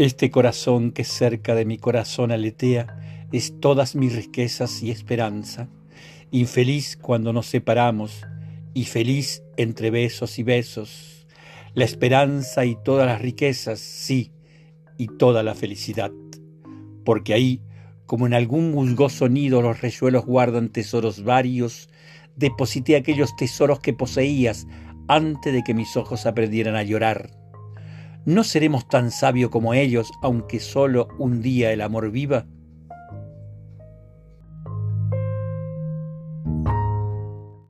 Este corazón que cerca de mi corazón aletea es todas mis riquezas y esperanza, infeliz cuando nos separamos y feliz entre besos y besos, la esperanza y todas las riquezas, sí, y toda la felicidad, porque ahí, como en algún musgoso nido los reyuelos guardan tesoros varios, deposité aquellos tesoros que poseías antes de que mis ojos aprendieran a llorar ¿No seremos tan sabios como ellos, aunque solo un día el amor viva?